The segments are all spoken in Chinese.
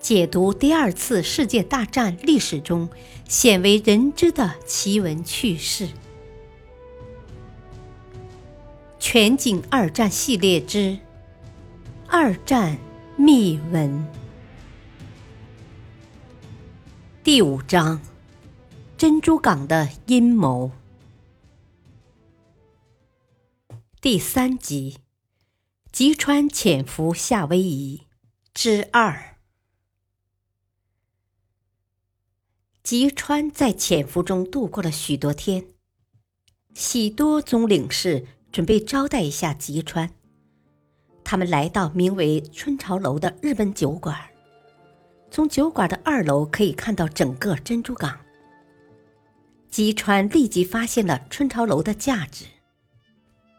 解读第二次世界大战历史中鲜为人知的奇闻趣事。全景二战系列之《二战秘闻》第五章：珍珠港的阴谋。第三集：吉川潜伏夏威夷之二。吉川在潜伏中度过了许多天。喜多总领事准备招待一下吉川，他们来到名为“春潮楼”的日本酒馆。从酒馆的二楼可以看到整个珍珠港。吉川立即发现了春潮楼的价值，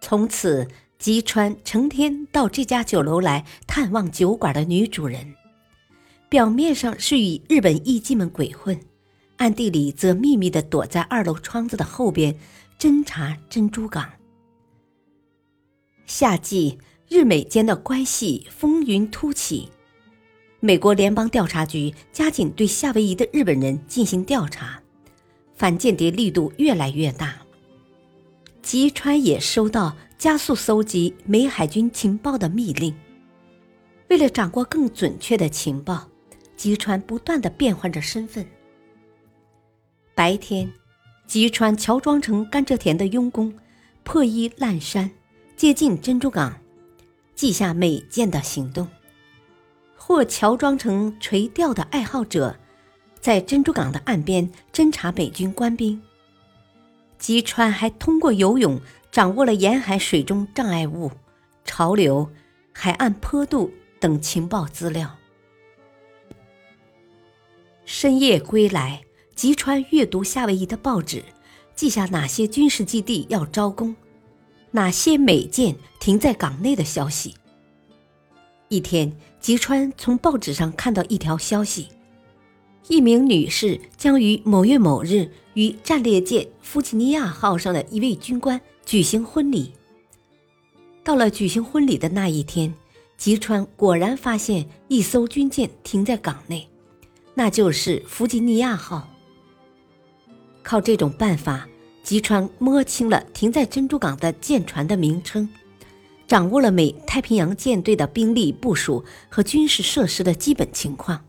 从此吉川成天到这家酒楼来探望酒馆的女主人，表面上是与日本艺妓们鬼混。暗地里则秘密地躲在二楼窗子的后边，侦查珍珠港。夏季日美间的关系风云突起，美国联邦调查局加紧对夏威夷的日本人进行调查，反间谍力度越来越大。吉川也收到加速搜集美海军情报的密令。为了掌握更准确的情报，吉川不断地变换着身份。白天，吉川乔装成甘蔗田的佣工，破衣烂衫，接近珍珠港，记下每件的行动；或乔装成垂钓的爱好者，在珍珠港的岸边侦察美军官兵。吉川还通过游泳掌握了沿海水中障碍物、潮流、海岸坡度等情报资料。深夜归来。吉川阅读夏威夷的报纸，记下哪些军事基地要招工，哪些美舰停在港内的消息。一天，吉川从报纸上看到一条消息：一名女士将于某月某日与战列舰“弗吉尼亚号”上的一位军官举行婚礼。到了举行婚礼的那一天，吉川果然发现一艘军舰停在港内，那就是“弗吉尼亚号”。靠这种办法，吉川摸清了停在珍珠港的舰船的名称，掌握了美太平洋舰队的兵力部署和军事设施的基本情况。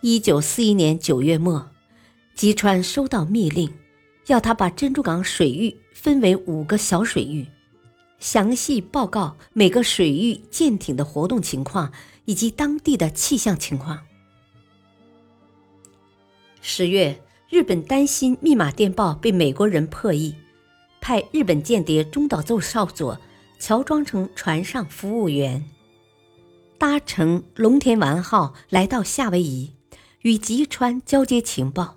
一九四一年九月末，吉川收到密令，要他把珍珠港水域分为五个小水域，详细报告每个水域舰艇的活动情况以及当地的气象情况。十月。日本担心密码电报被美国人破译，派日本间谍中岛奏少佐乔装成船上服务员，搭乘龙田丸号来到夏威夷，与吉川交接情报。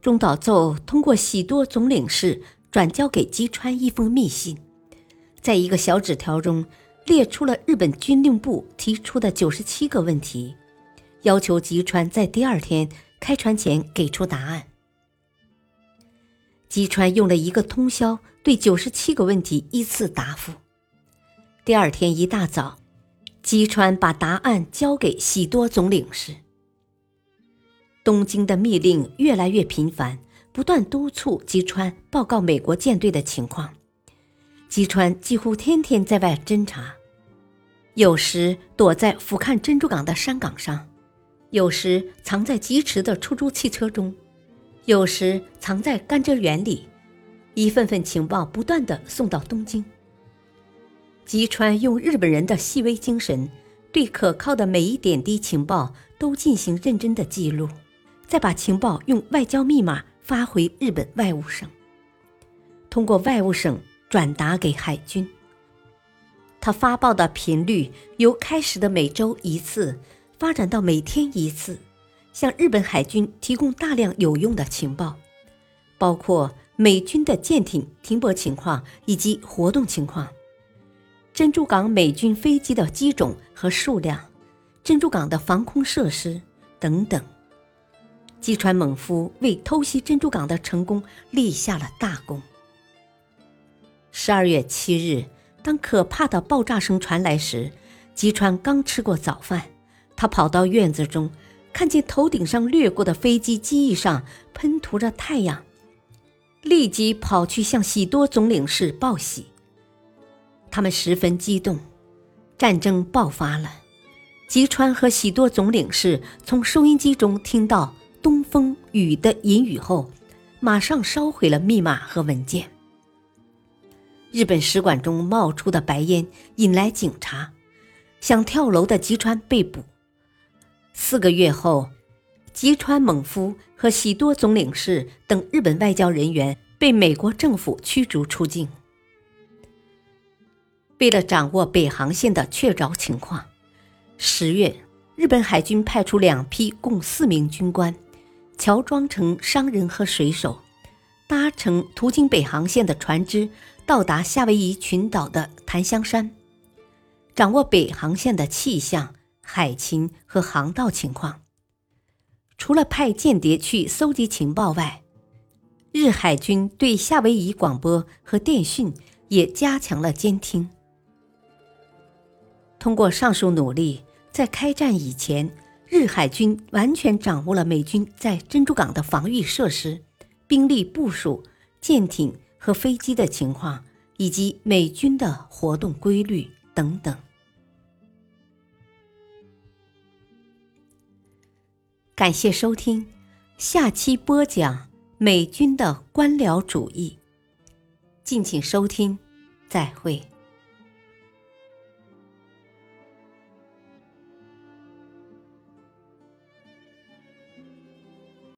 中岛奏通过喜多总领事转交给吉川一封密信，在一个小纸条中列出了日本军令部提出的九十七个问题，要求吉川在第二天。开船前给出答案。吉川用了一个通宵，对九十七个问题依次答复。第二天一大早，吉川把答案交给喜多总领事。东京的密令越来越频繁，不断督促吉川报告美国舰队的情况。吉川几乎天天在外侦察，有时躲在俯瞰珍珠港的山岗上。有时藏在疾驰的出租汽车中，有时藏在甘蔗园里，一份份情报不断的送到东京。吉川用日本人的细微精神，对可靠的每一点滴情报都进行认真的记录，再把情报用外交密码发回日本外务省，通过外务省转达给海军。他发报的频率由开始的每周一次。发展到每天一次，向日本海军提供大量有用的情报，包括美军的舰艇停泊情况以及活动情况，珍珠港美军飞机的机种和数量，珍珠港的防空设施等等。击川猛夫为偷袭珍珠港的成功立下了大功。十二月七日，当可怕的爆炸声传来时，吉川刚吃过早饭。他跑到院子中，看见头顶上掠过的飞机机翼上喷涂着太阳，立即跑去向喜多总领事报喜。他们十分激动，战争爆发了。吉川和喜多总领事从收音机中听到“东风雨”的引语后，马上烧毁了密码和文件。日本使馆中冒出的白烟引来警察，想跳楼的吉川被捕。四个月后，吉川猛夫和喜多总领事等日本外交人员被美国政府驱逐出境。为了掌握北航线的确凿情况，十月，日本海军派出两批共四名军官，乔装成商人和水手，搭乘途经北航线的船只，到达夏威夷群岛的檀香山，掌握北航线的气象、海情和航道情况。除了派间谍去搜集情报外，日海军对夏威夷广播和电讯也加强了监听。通过上述努力，在开战以前，日海军完全掌握了美军在珍珠港的防御设施、兵力部署、舰艇和飞机的情况，以及美军的活动规律等等。感谢收听，下期播讲美军的官僚主义。敬请收听，再会。